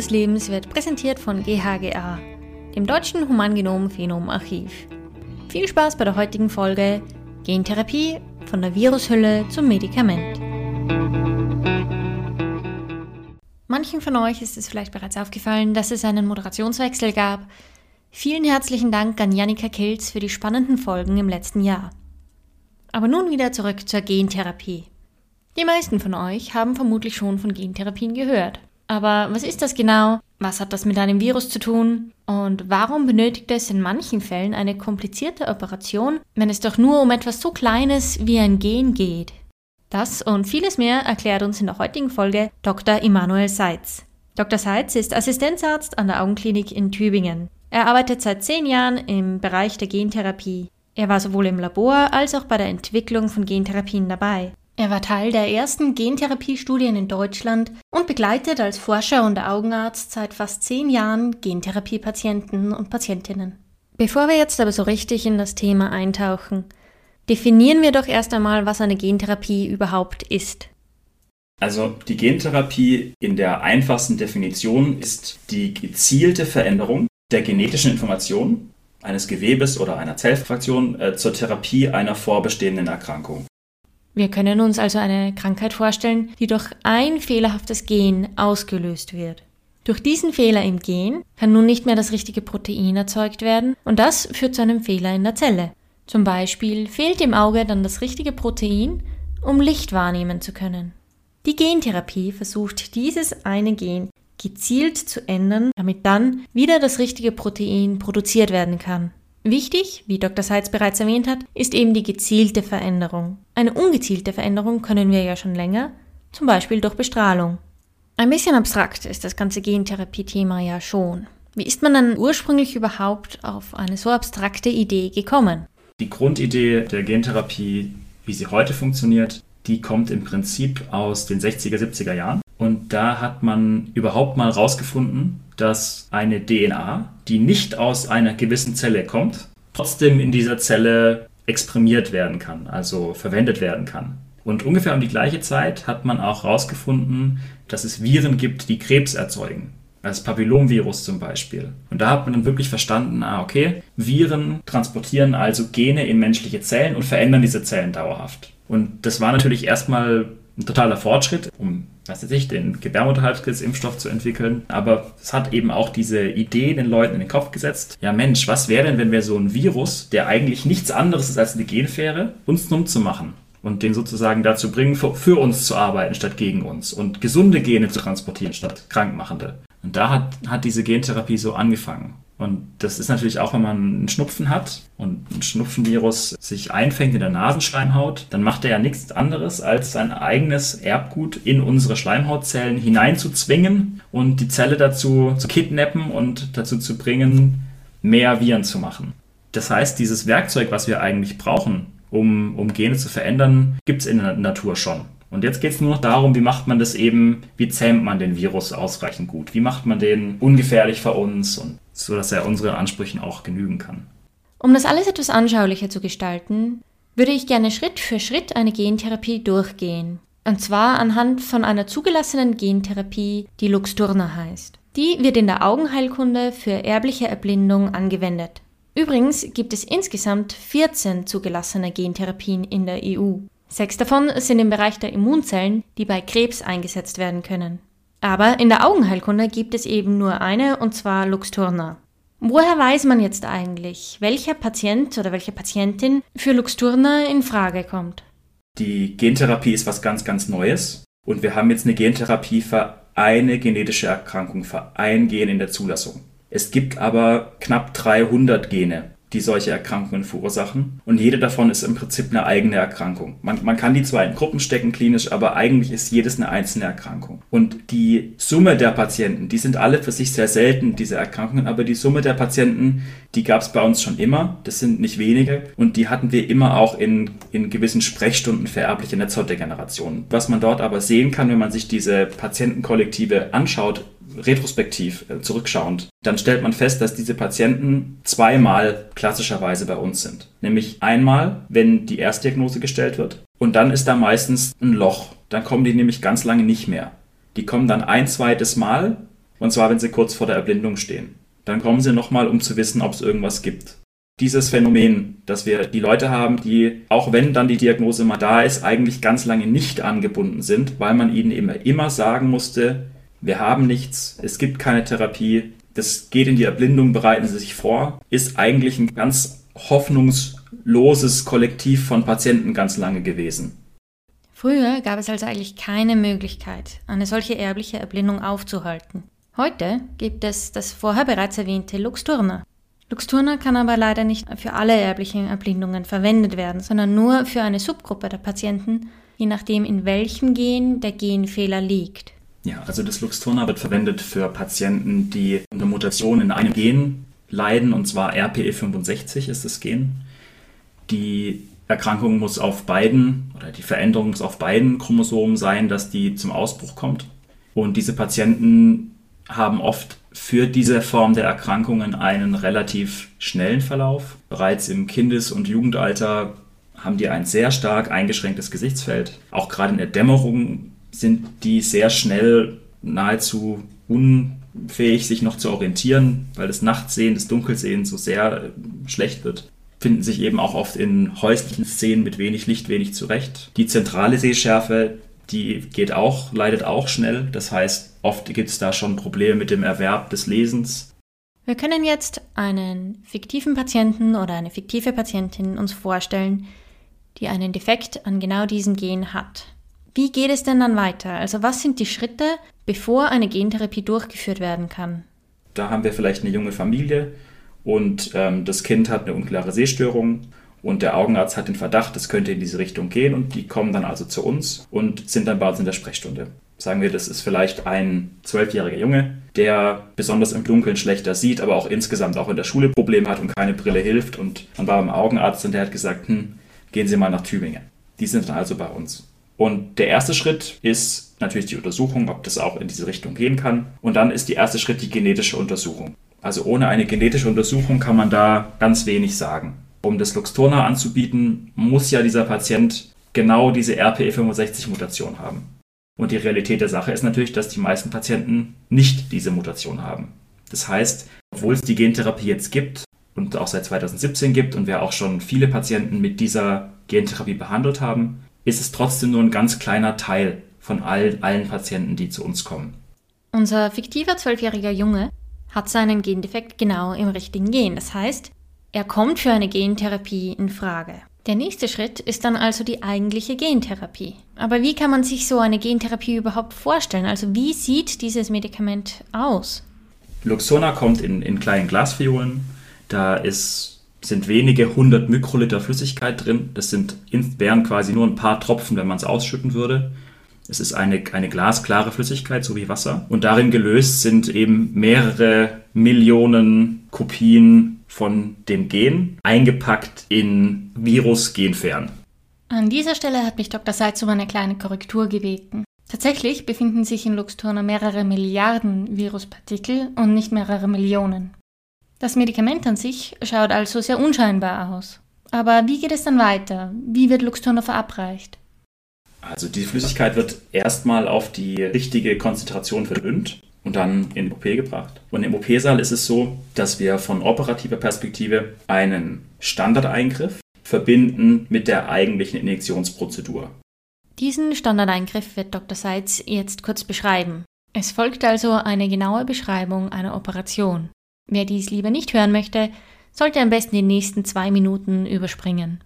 des Lebens wird präsentiert von GHGA, dem Deutschen Humangenom-Phenom-Archiv. Viel Spaß bei der heutigen Folge Gentherapie von der Virushülle zum Medikament. Manchen von euch ist es vielleicht bereits aufgefallen, dass es einen Moderationswechsel gab. Vielen herzlichen Dank an Janika Kilz für die spannenden Folgen im letzten Jahr. Aber nun wieder zurück zur Gentherapie. Die meisten von euch haben vermutlich schon von Gentherapien gehört. Aber was ist das genau? Was hat das mit einem Virus zu tun? Und warum benötigt es in manchen Fällen eine komplizierte Operation, wenn es doch nur um etwas so Kleines wie ein Gen geht? Das und vieles mehr erklärt uns in der heutigen Folge Dr. Immanuel Seitz. Dr. Seitz ist Assistenzarzt an der Augenklinik in Tübingen. Er arbeitet seit zehn Jahren im Bereich der Gentherapie. Er war sowohl im Labor als auch bei der Entwicklung von Gentherapien dabei. Er war Teil der ersten Gentherapiestudien in Deutschland und begleitet als Forscher und Augenarzt seit fast zehn Jahren Gentherapiepatienten und Patientinnen. Bevor wir jetzt aber so richtig in das Thema eintauchen, definieren wir doch erst einmal, was eine Gentherapie überhaupt ist. Also die Gentherapie in der einfachsten Definition ist die gezielte Veränderung der genetischen Information eines Gewebes oder einer Zellfraktion äh, zur Therapie einer vorbestehenden Erkrankung. Wir können uns also eine Krankheit vorstellen, die durch ein fehlerhaftes Gen ausgelöst wird. Durch diesen Fehler im Gen kann nun nicht mehr das richtige Protein erzeugt werden und das führt zu einem Fehler in der Zelle. Zum Beispiel fehlt im Auge dann das richtige Protein, um Licht wahrnehmen zu können. Die Gentherapie versucht dieses eine Gen gezielt zu ändern, damit dann wieder das richtige Protein produziert werden kann. Wichtig, wie Dr. Seitz bereits erwähnt hat, ist eben die gezielte Veränderung. Eine ungezielte Veränderung können wir ja schon länger, zum Beispiel durch Bestrahlung. Ein bisschen abstrakt ist das ganze Gentherapie-Thema ja schon. Wie ist man dann ursprünglich überhaupt auf eine so abstrakte Idee gekommen? Die Grundidee der Gentherapie, wie sie heute funktioniert, die kommt im Prinzip aus den 60er, 70er Jahren. Und da hat man überhaupt mal rausgefunden, dass eine DNA, die nicht aus einer gewissen Zelle kommt, trotzdem in dieser Zelle exprimiert werden kann, also verwendet werden kann. Und ungefähr um die gleiche Zeit hat man auch herausgefunden, dass es Viren gibt, die Krebs erzeugen. Das Papillomvirus zum Beispiel. Und da hat man dann wirklich verstanden, ah, okay, Viren transportieren also Gene in menschliche Zellen und verändern diese Zellen dauerhaft. Und das war natürlich erstmal ein totaler Fortschritt, um was weiß ich, den Gebärmutterhalskrebsimpfstoff zu entwickeln. Aber es hat eben auch diese Idee den Leuten in den Kopf gesetzt. Ja Mensch, was wäre denn, wenn wir so ein Virus, der eigentlich nichts anderes ist als eine Genfähre, uns numm zu machen? Und den sozusagen dazu bringen, für, für uns zu arbeiten statt gegen uns. Und gesunde Gene zu transportieren statt krankmachende. Und da hat, hat diese Gentherapie so angefangen. Und das ist natürlich auch, wenn man einen Schnupfen hat und ein Schnupfenvirus sich einfängt in der Nasenschleimhaut, dann macht er ja nichts anderes, als sein eigenes Erbgut in unsere Schleimhautzellen hineinzuzwingen und die Zelle dazu zu kidnappen und dazu zu bringen, mehr Viren zu machen. Das heißt, dieses Werkzeug, was wir eigentlich brauchen, um, um Gene zu verändern, gibt es in der Natur schon. Und jetzt geht es nur noch darum, wie macht man das eben, wie zähmt man den Virus ausreichend gut, wie macht man den ungefährlich für uns und so, dass er unseren Ansprüchen auch genügen kann. Um das alles etwas anschaulicher zu gestalten, würde ich gerne Schritt für Schritt eine Gentherapie durchgehen. Und zwar anhand von einer zugelassenen Gentherapie, die Luxturna heißt. Die wird in der Augenheilkunde für erbliche Erblindung angewendet. Übrigens gibt es insgesamt 14 zugelassene Gentherapien in der EU. Sechs davon sind im Bereich der Immunzellen, die bei Krebs eingesetzt werden können. Aber in der Augenheilkunde gibt es eben nur eine, und zwar Luxturna. Woher weiß man jetzt eigentlich, welcher Patient oder welche Patientin für Luxturna in Frage kommt? Die Gentherapie ist was ganz, ganz Neues. Und wir haben jetzt eine Gentherapie für eine genetische Erkrankung, für ein Gen in der Zulassung. Es gibt aber knapp 300 Gene die solche Erkrankungen verursachen. Und jede davon ist im Prinzip eine eigene Erkrankung. Man, man kann die zwar in Gruppen stecken klinisch, aber eigentlich ist jedes eine einzelne Erkrankung. Und die Summe der Patienten, die sind alle für sich sehr selten, diese Erkrankungen, aber die Summe der Patienten, die gab es bei uns schon immer. Das sind nicht wenige. Und die hatten wir immer auch in, in gewissen Sprechstunden für erbliche Netzhautdegenerationen. Was man dort aber sehen kann, wenn man sich diese Patientenkollektive anschaut, retrospektiv äh, zurückschauend, dann stellt man fest, dass diese Patienten zweimal klassischerweise bei uns sind. Nämlich einmal, wenn die Erstdiagnose gestellt wird und dann ist da meistens ein Loch. Dann kommen die nämlich ganz lange nicht mehr. Die kommen dann ein zweites Mal, Und zwar, wenn sie kurz vor der Erblindung stehen. Dann kommen sie nochmal, um zu wissen, ob es irgendwas gibt. Dieses Phänomen, dass wir die Leute haben, die, auch wenn dann die Diagnose mal da ist, eigentlich ganz lange nicht angebunden sind, weil man ihnen immer, immer sagen musste, wir haben nichts, es gibt keine Therapie, das geht in die Erblindung, bereiten Sie sich vor, ist eigentlich ein ganz hoffnungsloses Kollektiv von Patienten ganz lange gewesen. Früher gab es also eigentlich keine Möglichkeit, eine solche erbliche Erblindung aufzuhalten. Heute gibt es das vorher bereits erwähnte Luxturna. Luxturna kann aber leider nicht für alle erblichen Erblindungen verwendet werden, sondern nur für eine Subgruppe der Patienten, je nachdem in welchem Gen der Genfehler liegt. Ja, also das Luxturna wird verwendet für Patienten, die unter Mutation in einem Gen leiden, und zwar RPE65 ist das Gen. Die Erkrankung muss auf beiden, oder die Veränderung muss auf beiden Chromosomen sein, dass die zum Ausbruch kommt. Und diese Patienten haben oft für diese Form der Erkrankungen einen relativ schnellen Verlauf. Bereits im Kindes- und Jugendalter haben die ein sehr stark eingeschränktes Gesichtsfeld. Auch gerade in der Dämmerung sind die sehr schnell nahezu unfähig, sich noch zu orientieren, weil das Nachtsehen, das Dunkelsehen so sehr schlecht wird. Finden sich eben auch oft in häuslichen Szenen mit wenig Licht wenig zurecht. Die zentrale Sehschärfe, die geht auch, leidet auch schnell. Das heißt, oft gibt es da schon Probleme mit dem Erwerb des Lesens. Wir können jetzt einen fiktiven Patienten oder eine fiktive Patientin uns vorstellen, die einen Defekt an genau diesem Gen hat. Wie geht es denn dann weiter? Also was sind die Schritte, bevor eine Gentherapie durchgeführt werden kann? Da haben wir vielleicht eine junge Familie und ähm, das Kind hat eine unklare Sehstörung und der Augenarzt hat den Verdacht, es könnte in diese Richtung gehen und die kommen dann also zu uns und sind dann bei uns in der Sprechstunde. Sagen wir, das ist vielleicht ein zwölfjähriger Junge, der besonders im Dunkeln schlechter sieht, aber auch insgesamt auch in der Schule Probleme hat und keine Brille hilft. Und man war beim Augenarzt und der hat gesagt, hm, gehen Sie mal nach Tübingen. Die sind dann also bei uns. Und der erste Schritt ist natürlich die Untersuchung, ob das auch in diese Richtung gehen kann. Und dann ist der erste Schritt die genetische Untersuchung. Also ohne eine genetische Untersuchung kann man da ganz wenig sagen. Um das Luxturna anzubieten, muss ja dieser Patient genau diese RPE65-Mutation haben. Und die Realität der Sache ist natürlich, dass die meisten Patienten nicht diese Mutation haben. Das heißt, obwohl es die Gentherapie jetzt gibt und auch seit 2017 gibt und wir auch schon viele Patienten mit dieser Gentherapie behandelt haben, ist es trotzdem nur ein ganz kleiner Teil von all, allen Patienten, die zu uns kommen. Unser fiktiver zwölfjähriger Junge hat seinen Gendefekt genau im richtigen Gen. Das heißt, er kommt für eine Gentherapie in Frage. Der nächste Schritt ist dann also die eigentliche Gentherapie. Aber wie kann man sich so eine Gentherapie überhaupt vorstellen? Also wie sieht dieses Medikament aus? Luxona kommt in, in kleinen Glasfiolen. Da ist sind wenige hundert Mikroliter Flüssigkeit drin. Das sind, wären quasi nur ein paar Tropfen, wenn man es ausschütten würde. Es ist eine, eine glasklare Flüssigkeit, so wie Wasser. Und darin gelöst sind eben mehrere Millionen Kopien von dem Gen, eingepackt in Virus-Genfern. An dieser Stelle hat mich Dr. Seitz um eine kleine Korrektur gebeten. Tatsächlich befinden sich in Luxturna mehrere Milliarden Viruspartikel und nicht mehrere Millionen. Das Medikament an sich schaut also sehr unscheinbar aus. Aber wie geht es dann weiter? Wie wird Luxturna verabreicht? Also die Flüssigkeit wird erstmal auf die richtige Konzentration verdünnt und dann in den OP gebracht. Und im OP-Saal ist es so, dass wir von operativer Perspektive einen Standardeingriff verbinden mit der eigentlichen Injektionsprozedur. Diesen Standardeingriff wird Dr. Seitz jetzt kurz beschreiben. Es folgt also eine genaue Beschreibung einer Operation. Wer dies lieber nicht hören möchte, sollte am besten die nächsten zwei Minuten überspringen.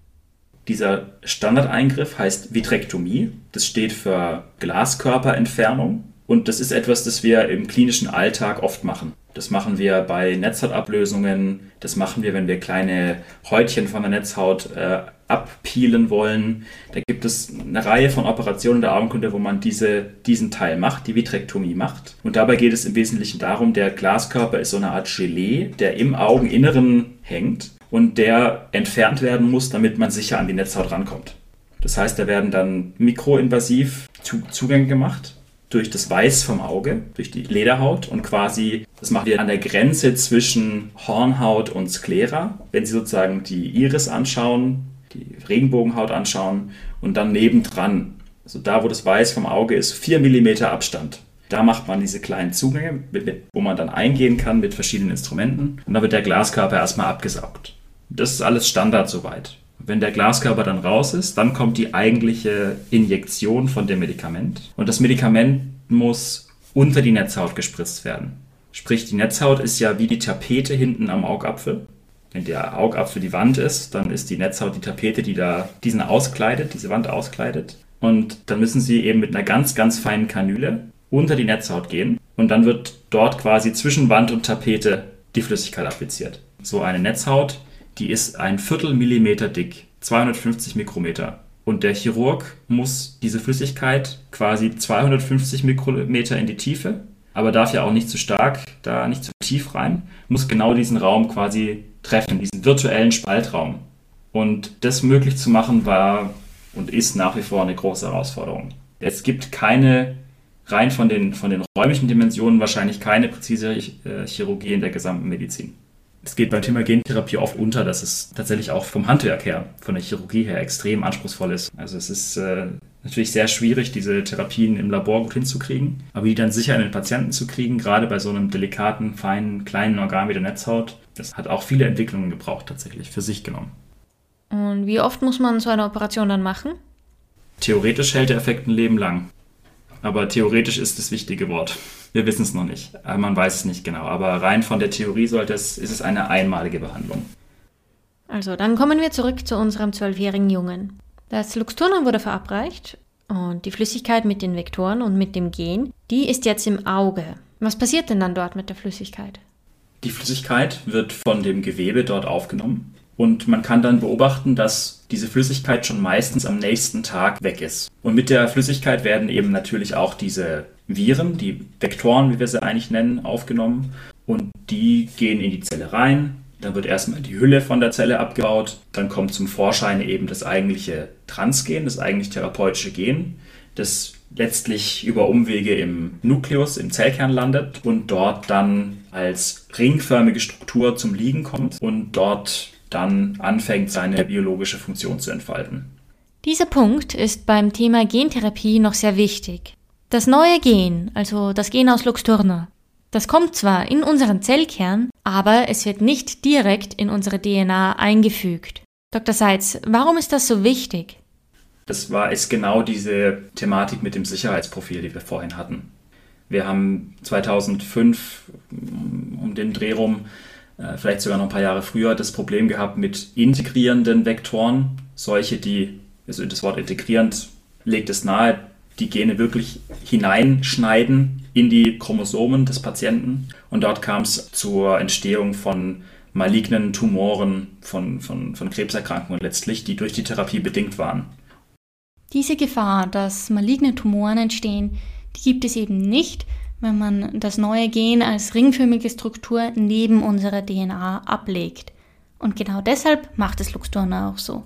Dieser Standardeingriff heißt Vitrektomie. Das steht für Glaskörperentfernung. Und das ist etwas, das wir im klinischen Alltag oft machen. Das machen wir bei Netzhautablösungen, das machen wir, wenn wir kleine Häutchen von der Netzhaut äh, abpeelen wollen. Da gibt es eine Reihe von Operationen der Augenkunde, wo man diese, diesen Teil macht, die Vitrektomie macht. Und dabei geht es im Wesentlichen darum, der Glaskörper ist so eine Art Gelee, der im Augeninneren hängt und der entfernt werden muss, damit man sicher an die Netzhaut rankommt. Das heißt, da werden dann mikroinvasiv Zugänge gemacht durch das Weiß vom Auge, durch die Lederhaut und quasi, das machen wir an der Grenze zwischen Hornhaut und Sklera. Wenn Sie sozusagen die Iris anschauen, die Regenbogenhaut anschauen und dann nebendran, also da, wo das Weiß vom Auge ist, 4 mm Abstand. Da macht man diese kleinen Zugänge, wo man dann eingehen kann mit verschiedenen Instrumenten. Und dann wird der Glaskörper erstmal abgesaugt. Das ist alles Standard soweit. Wenn der Glaskörper dann raus ist, dann kommt die eigentliche Injektion von dem Medikament. Und das Medikament muss unter die Netzhaut gespritzt werden. Sprich, die Netzhaut ist ja wie die Tapete hinten am Augapfel. Wenn der Augapfel die Wand ist, dann ist die Netzhaut die Tapete, die da diesen auskleidet, diese Wand auskleidet. Und dann müssen sie eben mit einer ganz, ganz feinen Kanüle unter die Netzhaut gehen. Und dann wird dort quasi zwischen Wand und Tapete die Flüssigkeit appliziert. So eine Netzhaut, die ist ein Viertelmillimeter dick, 250 Mikrometer. Und der Chirurg muss diese Flüssigkeit quasi 250 Mikrometer in die Tiefe, aber darf ja auch nicht zu stark, da nicht zu tief rein, muss genau diesen Raum quasi treffen, diesen virtuellen Spaltraum. Und das möglich zu machen war und ist nach wie vor eine große Herausforderung. Es gibt keine, rein von den, von den räumlichen Dimensionen, wahrscheinlich keine präzise äh, Chirurgie in der gesamten Medizin es geht beim Thema Gentherapie oft unter, dass es tatsächlich auch vom Handwerk her, von der Chirurgie her extrem anspruchsvoll ist. Also es ist äh, natürlich sehr schwierig, diese Therapien im Labor gut hinzukriegen, aber die dann sicher in den Patienten zu kriegen, gerade bei so einem delikaten, feinen, kleinen Organ wie der Netzhaut, das hat auch viele Entwicklungen gebraucht tatsächlich für sich genommen. Und wie oft muss man so eine Operation dann machen? Theoretisch hält der Effekt ein Leben lang. Aber theoretisch ist das wichtige Wort. Wir wissen es noch nicht. Man weiß es nicht genau. Aber rein von der Theorie sollte es, ist es eine einmalige Behandlung. Also, dann kommen wir zurück zu unserem zwölfjährigen Jungen. Das Luxturna wurde verabreicht und die Flüssigkeit mit den Vektoren und mit dem Gen, die ist jetzt im Auge. Was passiert denn dann dort mit der Flüssigkeit? Die Flüssigkeit wird von dem Gewebe dort aufgenommen und man kann dann beobachten, dass diese Flüssigkeit schon meistens am nächsten Tag weg ist. Und mit der Flüssigkeit werden eben natürlich auch diese Viren, die Vektoren, wie wir sie eigentlich nennen, aufgenommen. Und die gehen in die Zelle rein. Dann wird erstmal die Hülle von der Zelle abgebaut. Dann kommt zum Vorschein eben das eigentliche Transgen, das eigentlich therapeutische Gen, das letztlich über Umwege im Nukleus, im Zellkern landet und dort dann als ringförmige Struktur zum Liegen kommt und dort dann anfängt, seine biologische Funktion zu entfalten. Dieser Punkt ist beim Thema Gentherapie noch sehr wichtig. Das neue Gen, also das Gen aus Luxturna, das kommt zwar in unseren Zellkern, aber es wird nicht direkt in unsere DNA eingefügt. Dr. Seitz, warum ist das so wichtig? Das war ist genau diese Thematik mit dem Sicherheitsprofil, die wir vorhin hatten. Wir haben 2005 um den Dreh rum, äh, vielleicht sogar noch ein paar Jahre früher, das Problem gehabt mit integrierenden Vektoren, solche, die, also das Wort integrierend legt es nahe, die Gene wirklich hineinschneiden in die Chromosomen des Patienten. Und dort kam es zur Entstehung von malignen Tumoren, von, von, von Krebserkrankungen letztlich, die durch die Therapie bedingt waren. Diese Gefahr, dass maligne Tumoren entstehen, die gibt es eben nicht, wenn man das neue Gen als ringförmige Struktur neben unserer DNA ablegt. Und genau deshalb macht es Luxturna auch so.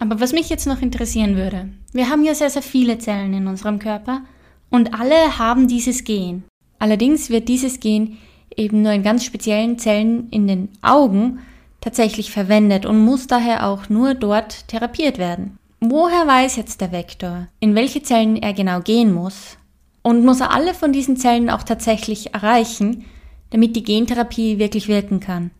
Aber was mich jetzt noch interessieren würde, wir haben ja sehr, sehr viele Zellen in unserem Körper und alle haben dieses Gen. Allerdings wird dieses Gen eben nur in ganz speziellen Zellen in den Augen tatsächlich verwendet und muss daher auch nur dort therapiert werden. Woher weiß jetzt der Vektor, in welche Zellen er genau gehen muss? Und muss er alle von diesen Zellen auch tatsächlich erreichen, damit die Gentherapie wirklich wirken kann?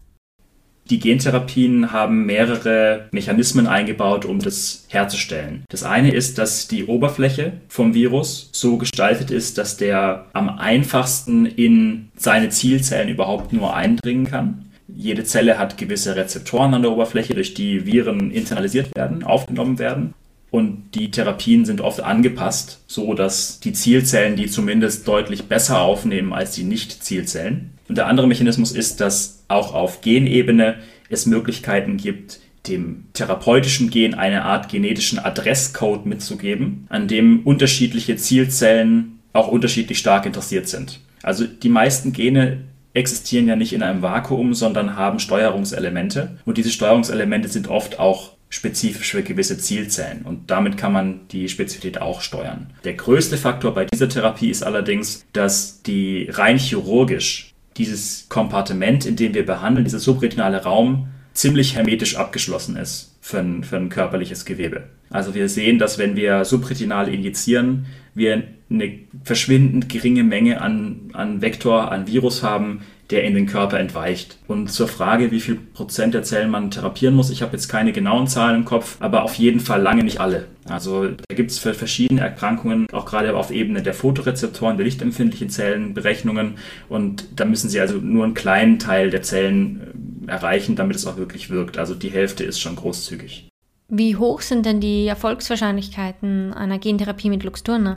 Die Gentherapien haben mehrere Mechanismen eingebaut, um das herzustellen. Das eine ist, dass die Oberfläche vom Virus so gestaltet ist, dass der am einfachsten in seine Zielzellen überhaupt nur eindringen kann. Jede Zelle hat gewisse Rezeptoren an der Oberfläche, durch die Viren internalisiert werden, aufgenommen werden. Und die Therapien sind oft angepasst, so dass die Zielzellen die zumindest deutlich besser aufnehmen als die Nicht-Zielzellen. Und der andere Mechanismus ist, dass auch auf Genebene es Möglichkeiten gibt, dem therapeutischen Gen eine Art genetischen Adresscode mitzugeben, an dem unterschiedliche Zielzellen auch unterschiedlich stark interessiert sind. Also die meisten Gene existieren ja nicht in einem Vakuum, sondern haben Steuerungselemente. Und diese Steuerungselemente sind oft auch spezifisch für gewisse Zielzellen und damit kann man die Spezifität auch steuern. Der größte Faktor bei dieser Therapie ist allerdings, dass die rein chirurgisch dieses Kompartiment, in dem wir behandeln, dieser subretinale Raum, ziemlich hermetisch abgeschlossen ist für ein, für ein körperliches Gewebe. Also wir sehen, dass wenn wir subretinal injizieren, wir eine verschwindend geringe Menge an, an Vektor, an Virus haben, der in den Körper entweicht. Und zur Frage, wie viel Prozent der Zellen man therapieren muss, ich habe jetzt keine genauen Zahlen im Kopf, aber auf jeden Fall lange nicht alle. Also da gibt es für verschiedene Erkrankungen, auch gerade auf Ebene der Fotorezeptoren, der lichtempfindlichen Zellen, Berechnungen. Und da müssen Sie also nur einen kleinen Teil der Zellen äh, erreichen, damit es auch wirklich wirkt. Also die Hälfte ist schon großzügig. Wie hoch sind denn die Erfolgswahrscheinlichkeiten einer Gentherapie mit Luxturna?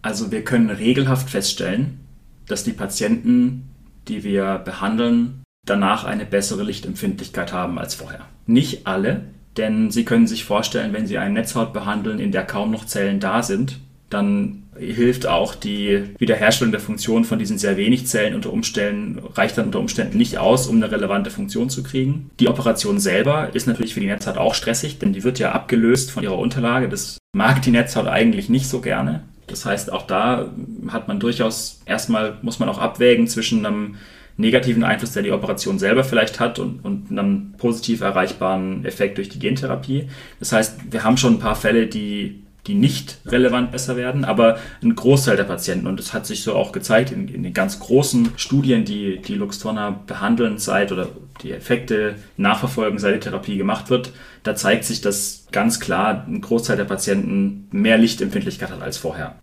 Also wir können regelhaft feststellen, dass die Patienten die wir behandeln, danach eine bessere Lichtempfindlichkeit haben als vorher. Nicht alle, denn Sie können sich vorstellen, wenn Sie eine Netzhaut behandeln, in der kaum noch Zellen da sind, dann hilft auch die Wiederherstellung der Funktion von diesen sehr wenig Zellen unter Umständen, reicht dann unter Umständen nicht aus, um eine relevante Funktion zu kriegen. Die Operation selber ist natürlich für die Netzhaut auch stressig, denn die wird ja abgelöst von ihrer Unterlage. Das mag die Netzhaut eigentlich nicht so gerne. Das heißt, auch da hat man durchaus, erstmal muss man auch abwägen zwischen einem negativen Einfluss, der die Operation selber vielleicht hat und, und einem positiv erreichbaren Effekt durch die Gentherapie. Das heißt, wir haben schon ein paar Fälle, die die nicht relevant besser werden, aber ein Großteil der Patienten, und das hat sich so auch gezeigt in, in den ganz großen Studien, die die Luxturna behandeln seit oder die Effekte nachverfolgen, seit die Therapie gemacht wird, da zeigt sich, dass ganz klar ein Großteil der Patienten mehr Lichtempfindlichkeit hat als vorher.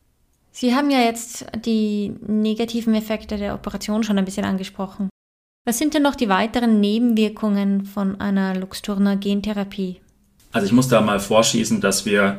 Sie haben ja jetzt die negativen Effekte der Operation schon ein bisschen angesprochen. Was sind denn noch die weiteren Nebenwirkungen von einer Luxturna Gentherapie? Also ich muss da mal vorschießen, dass wir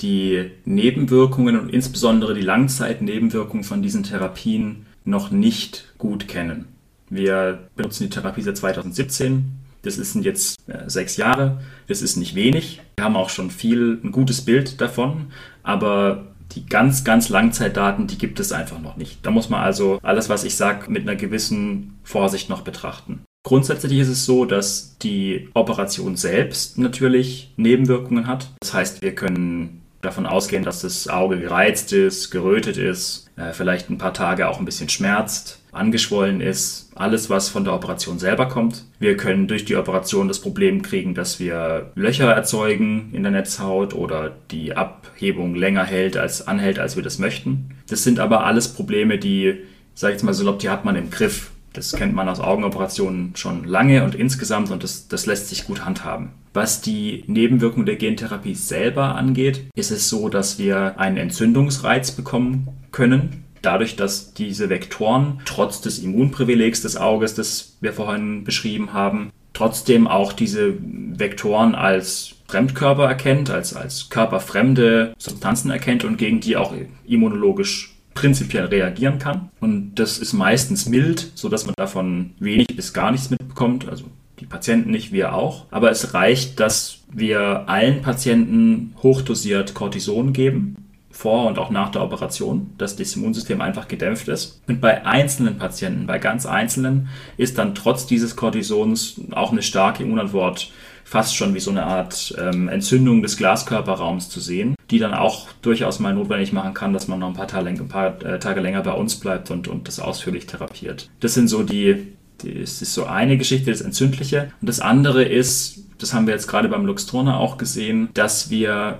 die Nebenwirkungen und insbesondere die Langzeitnebenwirkungen von diesen Therapien noch nicht gut kennen. Wir benutzen die Therapie seit 2017. Das sind jetzt äh, sechs Jahre. Das ist nicht wenig. Wir haben auch schon viel, ein gutes Bild davon. Aber die ganz, ganz Langzeitdaten, die gibt es einfach noch nicht. Da muss man also alles, was ich sage, mit einer gewissen Vorsicht noch betrachten. Grundsätzlich ist es so, dass die Operation selbst natürlich Nebenwirkungen hat. Das heißt, wir können davon ausgehen, dass das Auge gereizt ist, gerötet ist, äh, vielleicht ein paar Tage auch ein bisschen schmerzt, angeschwollen ist, alles, was von der Operation selber kommt. Wir können durch die Operation das Problem kriegen, dass wir Löcher erzeugen in der Netzhaut oder die Abhebung länger hält als anhält, als wir das möchten. Das sind aber alles Probleme, die, sag ich jetzt mal salopp, die hat man im Griff. Das kennt man aus Augenoperationen schon lange und insgesamt und das, das lässt sich gut handhaben. Was die Nebenwirkung der Gentherapie selber angeht, ist es so, dass wir einen Entzündungsreiz bekommen können. Dadurch, dass diese Vektoren trotz des Immunprivilegs des Auges, das wir vorhin beschrieben haben, trotzdem auch diese Vektoren als Fremdkörper erkennt, als, als körperfremde Substanzen erkennt und gegen die auch immunologisch prinzipiell reagieren kann. Und das ist meistens mild, sodass man davon wenig bis gar nichts mitbekommt. Also die Patienten nicht, wir auch. Aber es reicht, dass wir allen Patienten hochdosiert Cortison geben, vor und auch nach der Operation, dass das Immunsystem einfach gedämpft ist. Und bei einzelnen Patienten, bei ganz einzelnen, ist dann trotz dieses Cortisons auch eine starke Immunantwort fast schon wie so eine Art ähm, Entzündung des Glaskörperraums zu sehen, die dann auch durchaus mal notwendig machen kann, dass man noch ein paar, Tage, ein paar äh, Tage länger bei uns bleibt und, und das ausführlich therapiert. Das sind so die das ist so eine Geschichte, das Entzündliche. Und das andere ist, das haben wir jetzt gerade beim Luxturna auch gesehen, dass wir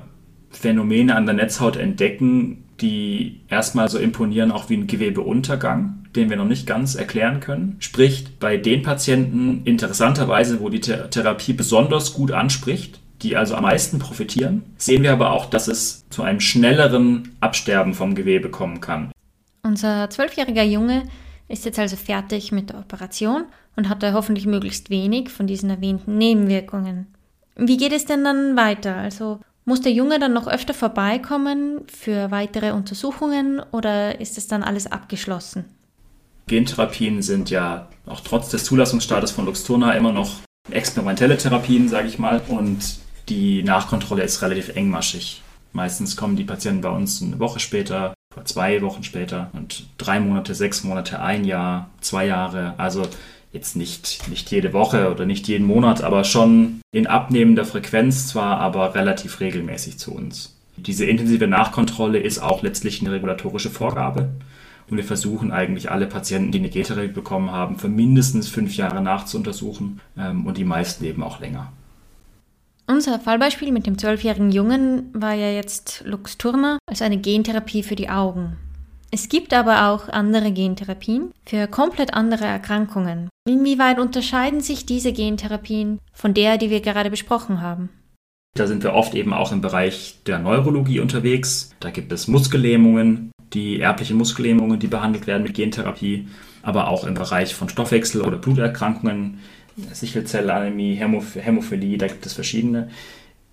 Phänomene an der Netzhaut entdecken, die erstmal so imponieren, auch wie ein Gewebeuntergang, den wir noch nicht ganz erklären können. Sprich, bei den Patienten interessanterweise, wo die Therapie besonders gut anspricht, die also am meisten profitieren, sehen wir aber auch, dass es zu einem schnelleren Absterben vom Gewebe kommen kann. Unser zwölfjähriger Junge ist jetzt also fertig mit der Operation und hatte hoffentlich möglichst wenig von diesen erwähnten Nebenwirkungen. Wie geht es denn dann weiter? Also muss der Junge dann noch öfter vorbeikommen für weitere Untersuchungen oder ist es dann alles abgeschlossen? Gentherapien sind ja auch trotz des Zulassungsstatus von Luxturna immer noch experimentelle Therapien, sage ich mal, und die Nachkontrolle ist relativ engmaschig. Meistens kommen die Patienten bei uns eine Woche später zwei Wochen später und drei Monate, sechs Monate, ein Jahr, zwei Jahre. Also jetzt nicht, nicht jede Woche oder nicht jeden Monat, aber schon in abnehmender Frequenz zwar, aber relativ regelmäßig zu uns. Diese intensive Nachkontrolle ist auch letztlich eine regulatorische Vorgabe. Und wir versuchen eigentlich alle Patienten, die eine G-Therapie bekommen haben, für mindestens fünf Jahre nachzuuntersuchen ähm, und die meisten eben auch länger. Unser Fallbeispiel mit dem zwölfjährigen Jungen war ja jetzt Luxturna als eine Gentherapie für die Augen. Es gibt aber auch andere Gentherapien für komplett andere Erkrankungen. Inwieweit unterscheiden sich diese Gentherapien von der, die wir gerade besprochen haben? Da sind wir oft eben auch im Bereich der Neurologie unterwegs. Da gibt es Muskellähmungen, die erblichen Muskellähmungen, die behandelt werden mit Gentherapie, aber auch im Bereich von Stoffwechsel- oder Bluterkrankungen Sichelzellanämie, Hämophilie, da gibt es verschiedene.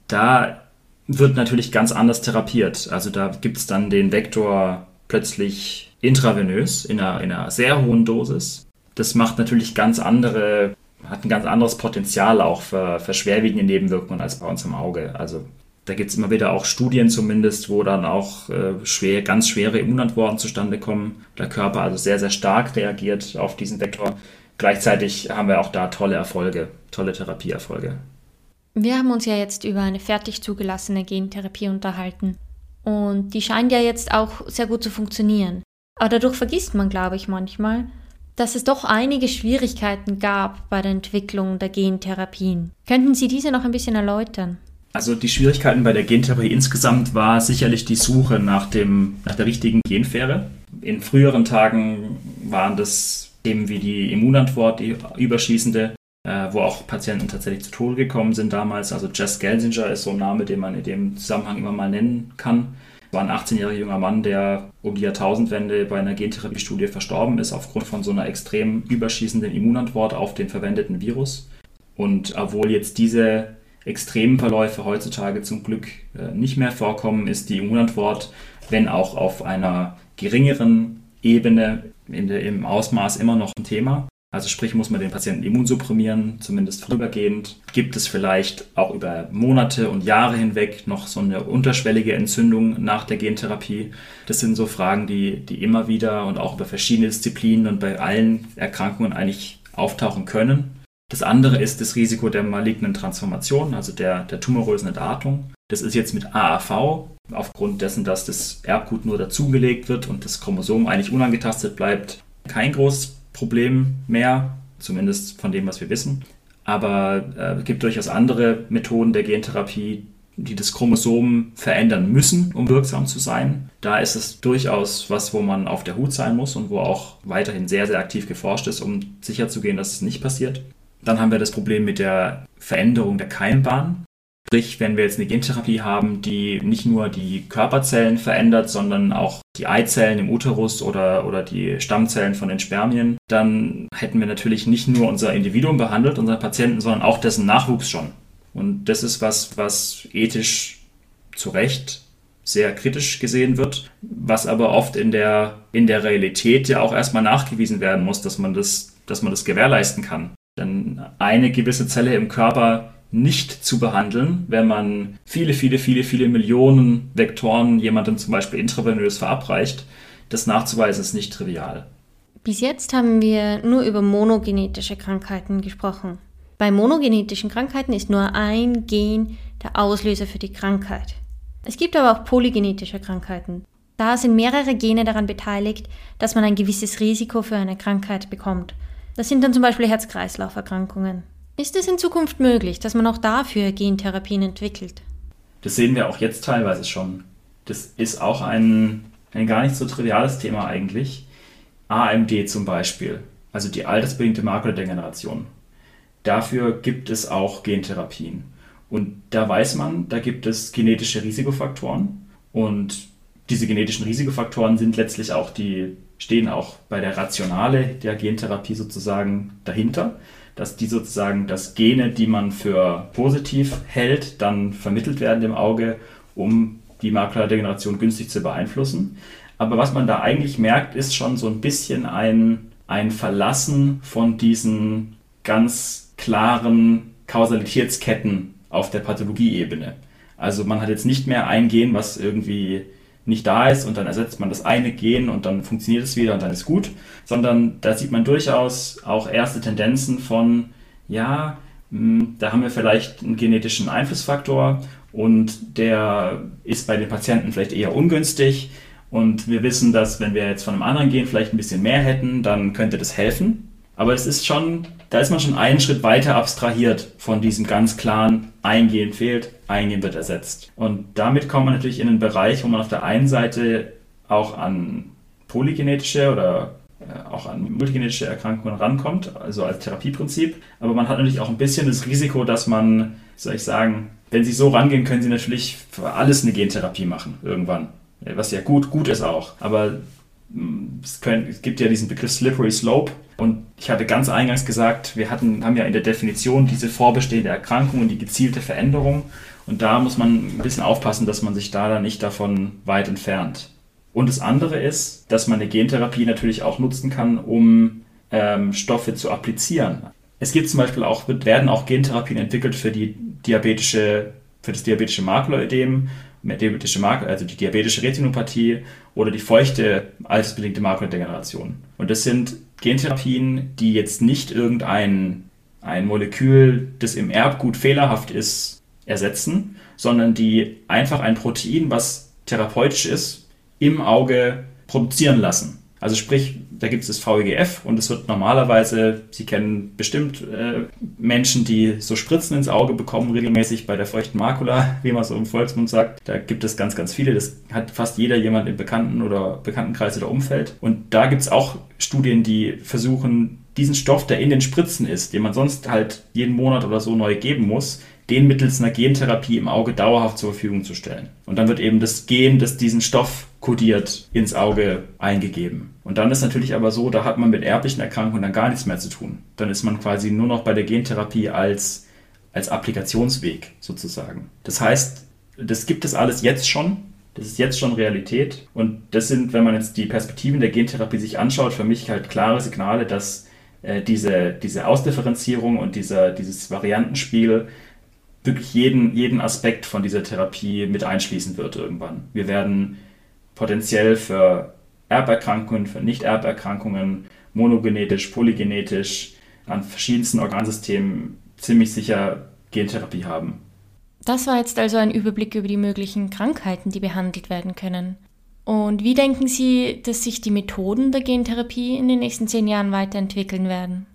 Da wird natürlich ganz anders therapiert. Also da gibt es dann den Vektor plötzlich intravenös in einer, in einer sehr hohen Dosis. Das macht natürlich ganz andere, hat ein ganz anderes Potenzial auch für, für schwerwiegende Nebenwirkungen als bei uns im Auge. Also da gibt es immer wieder auch Studien zumindest, wo dann auch äh, schwer, ganz schwere Immunantworten zustande kommen. Der Körper also sehr, sehr stark reagiert auf diesen Vektor. Gleichzeitig haben wir auch da tolle Erfolge, tolle Therapieerfolge. Wir haben uns ja jetzt über eine fertig zugelassene Gentherapie unterhalten. Und die scheint ja jetzt auch sehr gut zu funktionieren. Aber dadurch vergisst man, glaube ich, manchmal, dass es doch einige Schwierigkeiten gab bei der Entwicklung der Gentherapien. Könnten Sie diese noch ein bisschen erläutern? Also die Schwierigkeiten bei der Gentherapie insgesamt war sicherlich die Suche nach, dem, nach der richtigen Genfähre. In früheren Tagen waren das Themen wie die Immunantwort, die überschießende, äh, wo auch Patienten tatsächlich zu Tode gekommen sind damals. Also Jess Gelsinger ist so ein Name, den man in dem Zusammenhang immer mal nennen kann. War ein 18-jähriger junger Mann, der um die Jahrtausendwende bei einer Gentherapiestudie verstorben ist, aufgrund von so einer extrem überschießenden Immunantwort auf den verwendeten Virus. Und obwohl jetzt diese extremen Verläufe heutzutage zum Glück äh, nicht mehr vorkommen, ist die Immunantwort, wenn auch auf einer geringeren Ebene der, im Ausmaß immer noch ein Thema. Also sprich, muss man den Patienten immunsupprimieren, zumindest vorübergehend. Gibt es vielleicht auch über Monate und Jahre hinweg noch so eine unterschwellige Entzündung nach der Gentherapie? Das sind so Fragen, die, die immer wieder und auch über verschiedene Disziplinen und bei allen Erkrankungen eigentlich auftauchen können. Das andere ist das Risiko der malignen Transformation, also der, der tumorösen Entartung. Das ist jetzt mit AAV aufgrund dessen, dass das Erbgut nur dazugelegt wird und das Chromosom eigentlich unangetastet bleibt, kein großes Problem mehr, zumindest von dem, was wir wissen. Aber äh, es gibt durchaus andere Methoden der Gentherapie, die das Chromosom verändern müssen, um wirksam zu sein. Da ist es durchaus was, wo man auf der Hut sein muss und wo auch weiterhin sehr, sehr aktiv geforscht ist, um sicherzugehen, dass es nicht passiert. Dann haben wir das Problem mit der Veränderung der Keimbahn. Sprich, wenn wir jetzt eine Gentherapie haben, die nicht nur die Körperzellen verändert, sondern auch die Eizellen im Uterus oder, oder die Stammzellen von den Spermien, dann hätten wir natürlich nicht nur unser Individuum behandelt, unseren Patienten, sondern auch dessen Nachwuchs schon. Und das ist was, was ethisch zu Recht sehr kritisch gesehen wird, was aber oft in der, in der Realität ja auch erstmal nachgewiesen werden muss, dass man das, dass man das gewährleisten kann. Denn eine gewisse Zelle im Körper nicht zu behandeln, wenn man viele, viele, viele, viele Millionen Vektoren jemandem zum Beispiel intravenös verabreicht. Das nachzuweisen ist nicht trivial. Bis jetzt haben wir nur über monogenetische Krankheiten gesprochen. Bei monogenetischen Krankheiten ist nur ein Gen der Auslöser für die Krankheit. Es gibt aber auch polygenetische Krankheiten. Da sind mehrere Gene daran beteiligt, dass man ein gewisses Risiko für eine Krankheit bekommt. Das sind dann zum Beispiel Herz-Kreislauf-Erkrankungen. Ist es in Zukunft möglich, dass man auch dafür Gentherapien entwickelt? Das sehen wir auch jetzt teilweise schon. Das ist auch ein, ein gar nicht so triviales Thema eigentlich. AMD zum Beispiel, also die altersbedingte Makuladegeneration. Dafür gibt es auch Gentherapien. Und da weiß man, da gibt es genetische Risikofaktoren. Und diese genetischen Risikofaktoren sind letztlich auch die, stehen auch bei der Rationale der Gentherapie sozusagen dahinter dass die sozusagen, dass Gene, die man für positiv hält, dann vermittelt werden im Auge, um die Makuladegeneration günstig zu beeinflussen. Aber was man da eigentlich merkt, ist schon so ein bisschen ein, ein Verlassen von diesen ganz klaren Kausalitätsketten auf der Pathologieebene. Also man hat jetzt nicht mehr ein Gen, was irgendwie nicht da ist und dann ersetzt man das eine Gen und dann funktioniert es wieder und dann ist gut, sondern da sieht man durchaus auch erste Tendenzen von, ja, hm, da haben wir vielleicht einen genetischen Einflussfaktor und der ist bei den Patienten vielleicht eher ungünstig und wir wissen, dass wenn wir jetzt von einem anderen Gen vielleicht ein bisschen mehr hätten, dann könnte das helfen. Aber es ist schon, da ist man schon einen Schritt weiter abstrahiert von diesem ganz klaren, eingehen fehlt, eingehen wird ersetzt. Und damit kommt man natürlich in einen Bereich, wo man auf der einen Seite auch an polygenetische oder äh, auch an multigenetische Erkrankungen rankommt, also als Therapieprinzip. Aber man hat natürlich auch ein bisschen das Risiko, dass man, soll ich sagen, wenn sie so rangehen, können sie natürlich für alles eine Gentherapie machen, irgendwann. Was ja gut, gut ist auch. Aber es, können, es gibt ja diesen Begriff Slippery Slope. Und ich hatte ganz eingangs gesagt, wir hatten, haben ja in der Definition diese vorbestehende Erkrankung und die gezielte Veränderung. Und da muss man ein bisschen aufpassen, dass man sich da dann nicht davon weit entfernt. Und das andere ist, dass man eine Gentherapie natürlich auch nutzen kann, um ähm, Stoffe zu applizieren. Es gibt zum Beispiel auch, werden auch Gentherapien entwickelt für die diabetische, für das diabetische Makul also die diabetische Retinopathie oder die feuchte altersbedingte Makuladegeneration. Und das sind Gentherapien, die jetzt nicht irgendein ein Molekül, das im Erbgut fehlerhaft ist, ersetzen, sondern die einfach ein Protein, was therapeutisch ist, im Auge produzieren lassen. Also sprich, da gibt es das VEGF und es wird normalerweise, Sie kennen bestimmt äh, Menschen, die so Spritzen ins Auge bekommen, regelmäßig bei der feuchten Makula, wie man so im Volksmund sagt. Da gibt es ganz, ganz viele. Das hat fast jeder jemand im Bekannten- oder Bekanntenkreis oder Umfeld. Und da gibt es auch Studien, die versuchen, diesen Stoff, der in den Spritzen ist, den man sonst halt jeden Monat oder so neu geben muss, den mittels einer Gentherapie im Auge dauerhaft zur Verfügung zu stellen. Und dann wird eben das Gen, das diesen Stoff kodiert, ins Auge eingegeben. Und dann ist natürlich aber so, da hat man mit erblichen Erkrankungen dann gar nichts mehr zu tun. Dann ist man quasi nur noch bei der Gentherapie als, als Applikationsweg sozusagen. Das heißt, das gibt es alles jetzt schon. Das ist jetzt schon Realität. Und das sind, wenn man jetzt die Perspektiven der Gentherapie sich anschaut, für mich halt klare Signale, dass äh, diese, diese Ausdifferenzierung und dieser, dieses Variantenspiel wirklich jeden, jeden Aspekt von dieser Therapie mit einschließen wird irgendwann. Wir werden potenziell für Erberkrankungen, für Nicht-Erberkrankungen, monogenetisch, polygenetisch, an verschiedensten Organsystemen ziemlich sicher Gentherapie haben. Das war jetzt also ein Überblick über die möglichen Krankheiten, die behandelt werden können. Und wie denken Sie, dass sich die Methoden der Gentherapie in den nächsten zehn Jahren weiterentwickeln werden?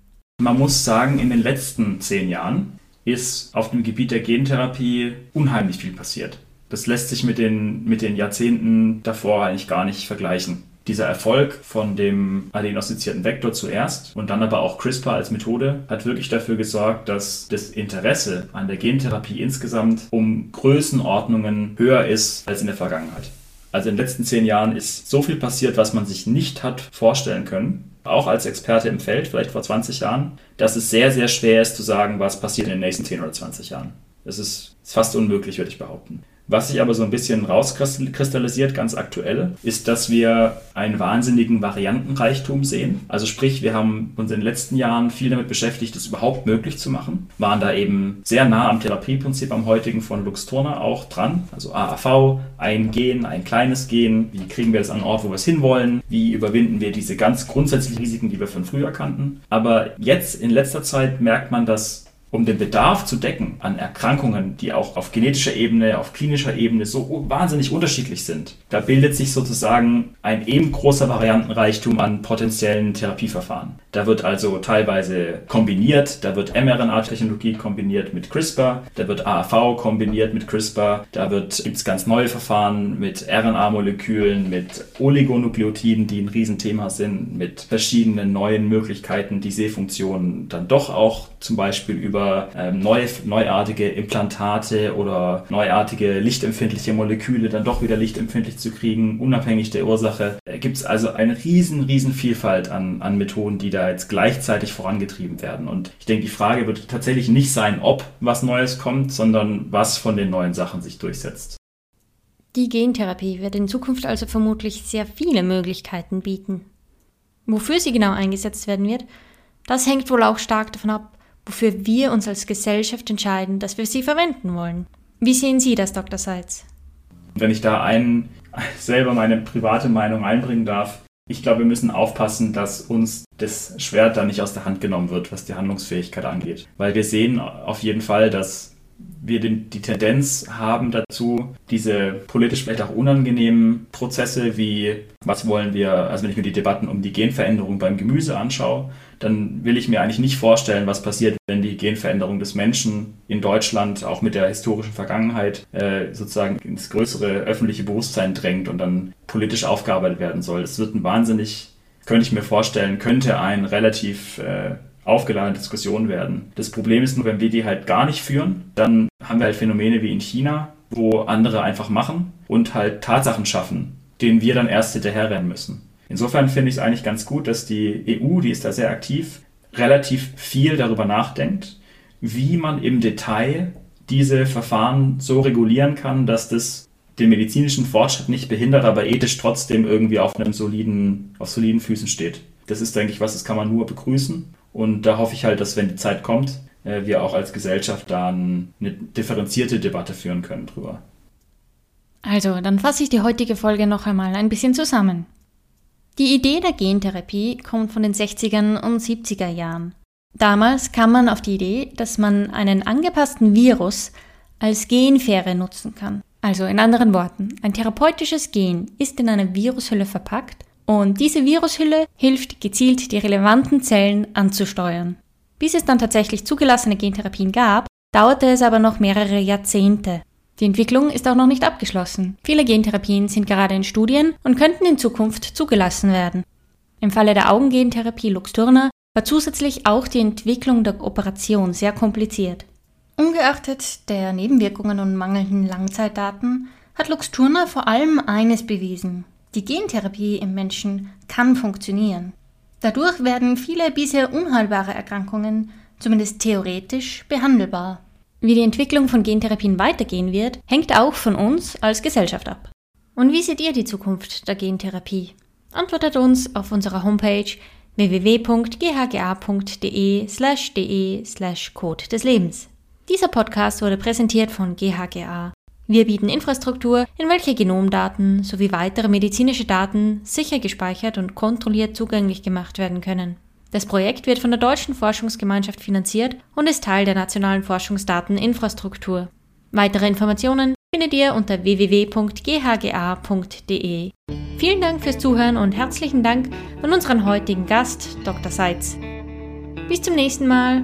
Man muss sagen, in den letzten zehn Jahren ist auf dem Gebiet der Gentherapie unheimlich viel passiert. Das lässt sich mit den, mit den Jahrzehnten davor eigentlich gar nicht vergleichen. Dieser Erfolg von dem adenostizierten Vektor zuerst und dann aber auch CRISPR als Methode hat wirklich dafür gesorgt, dass das Interesse an der Gentherapie insgesamt um Größenordnungen höher ist als in der Vergangenheit. Also in den letzten zehn Jahren ist so viel passiert, was man sich nicht hat vorstellen können auch als Experte im Feld, vielleicht vor 20 Jahren, dass es sehr, sehr schwer ist zu sagen, was passiert in den nächsten 10 oder 20 Jahren. Das ist fast unmöglich, würde ich behaupten. Was sich aber so ein bisschen rauskristallisiert, ganz aktuell, ist, dass wir einen wahnsinnigen Variantenreichtum sehen. Also sprich, wir haben uns in den letzten Jahren viel damit beschäftigt, das überhaupt möglich zu machen. Waren da eben sehr nah am Therapieprinzip am heutigen von Luxturna auch dran. Also AAV, ein Gen, ein kleines Gen. Wie kriegen wir das an einen Ort, wo wir es hinwollen? Wie überwinden wir diese ganz grundsätzlichen Risiken, die wir von früher kannten? Aber jetzt in letzter Zeit merkt man, dass um den Bedarf zu decken an Erkrankungen, die auch auf genetischer Ebene, auf klinischer Ebene so wahnsinnig unterschiedlich sind, da bildet sich sozusagen ein eben großer Variantenreichtum an potenziellen Therapieverfahren. Da wird also teilweise kombiniert, da wird mRNA-Technologie kombiniert mit CRISPR, da wird AAV kombiniert mit CRISPR, da gibt es ganz neue Verfahren mit RNA-Molekülen, mit Oligonukleotiden, die ein Riesenthema sind, mit verschiedenen neuen Möglichkeiten, die Sehfunktionen dann doch auch zum Beispiel über ähm, neu, neuartige Implantate oder neuartige lichtempfindliche Moleküle dann doch wieder lichtempfindlich zu kriegen, unabhängig der Ursache. Da gibt es also eine riesen, riesen Vielfalt an, an Methoden, die da jetzt gleichzeitig vorangetrieben werden. Und ich denke, die Frage wird tatsächlich nicht sein, ob was Neues kommt, sondern was von den neuen Sachen sich durchsetzt. Die Gentherapie wird in Zukunft also vermutlich sehr viele Möglichkeiten bieten. Wofür sie genau eingesetzt werden wird, das hängt wohl auch stark davon ab, wofür wir uns als Gesellschaft entscheiden, dass wir sie verwenden wollen. Wie sehen Sie das, Dr. Seitz? Wenn ich da einen selber meine private Meinung einbringen darf, ich glaube, wir müssen aufpassen, dass uns das Schwert da nicht aus der Hand genommen wird, was die Handlungsfähigkeit angeht. Weil wir sehen auf jeden Fall, dass wir die Tendenz haben dazu, diese politisch vielleicht auch unangenehmen Prozesse wie, was wollen wir, also wenn ich mir die Debatten um die Genveränderung beim Gemüse anschaue, dann will ich mir eigentlich nicht vorstellen, was passiert, wenn die Genveränderung des Menschen in Deutschland auch mit der historischen Vergangenheit äh, sozusagen ins größere öffentliche Bewusstsein drängt und dann politisch aufgearbeitet werden soll. Es wird ein wahnsinnig, könnte ich mir vorstellen, könnte ein relativ äh, aufgeladene Diskussion werden. Das Problem ist nur, wenn wir die halt gar nicht führen, dann haben wir halt Phänomene wie in China, wo andere einfach machen und halt Tatsachen schaffen, denen wir dann erst hinterherrennen müssen. Insofern finde ich es eigentlich ganz gut, dass die EU, die ist da sehr aktiv, relativ viel darüber nachdenkt, wie man im Detail diese Verfahren so regulieren kann, dass das den medizinischen Fortschritt nicht behindert, aber ethisch trotzdem irgendwie auf einem soliden, auf soliden Füßen steht. Das ist, denke ich, was, das kann man nur begrüßen. Und da hoffe ich halt, dass wenn die Zeit kommt, äh, wir auch als Gesellschaft dann eine differenzierte Debatte führen können drüber. Also, dann fasse ich die heutige Folge noch einmal ein bisschen zusammen. Die Idee der Gentherapie kommt von den 60er und 70er Jahren. Damals kam man auf die Idee, dass man einen angepassten Virus als Genfähre nutzen kann. Also in anderen Worten, ein therapeutisches Gen ist in einer Virushülle verpackt und diese Virushülle hilft gezielt, die relevanten Zellen anzusteuern. Bis es dann tatsächlich zugelassene Gentherapien gab, dauerte es aber noch mehrere Jahrzehnte. Die Entwicklung ist auch noch nicht abgeschlossen. Viele Gentherapien sind gerade in Studien und könnten in Zukunft zugelassen werden. Im Falle der Augengentherapie Luxturna war zusätzlich auch die Entwicklung der Operation sehr kompliziert. Ungeachtet der Nebenwirkungen und mangelnden Langzeitdaten hat Luxturna vor allem eines bewiesen. Die Gentherapie im Menschen kann funktionieren. Dadurch werden viele bisher unheilbare Erkrankungen, zumindest theoretisch, behandelbar. Wie die Entwicklung von Gentherapien weitergehen wird, hängt auch von uns als Gesellschaft ab. Und wie seht ihr die Zukunft der Gentherapie? Antwortet uns auf unserer Homepage www.ghga.de slash de slash Code des Lebens. Dieser Podcast wurde präsentiert von GHGA wir bieten Infrastruktur, in welcher Genomdaten sowie weitere medizinische Daten sicher gespeichert und kontrolliert zugänglich gemacht werden können. Das Projekt wird von der Deutschen Forschungsgemeinschaft finanziert und ist Teil der nationalen Forschungsdateninfrastruktur. Weitere Informationen findet ihr unter www.ghga.de. Vielen Dank fürs Zuhören und herzlichen Dank an unseren heutigen Gast, Dr. Seitz. Bis zum nächsten Mal.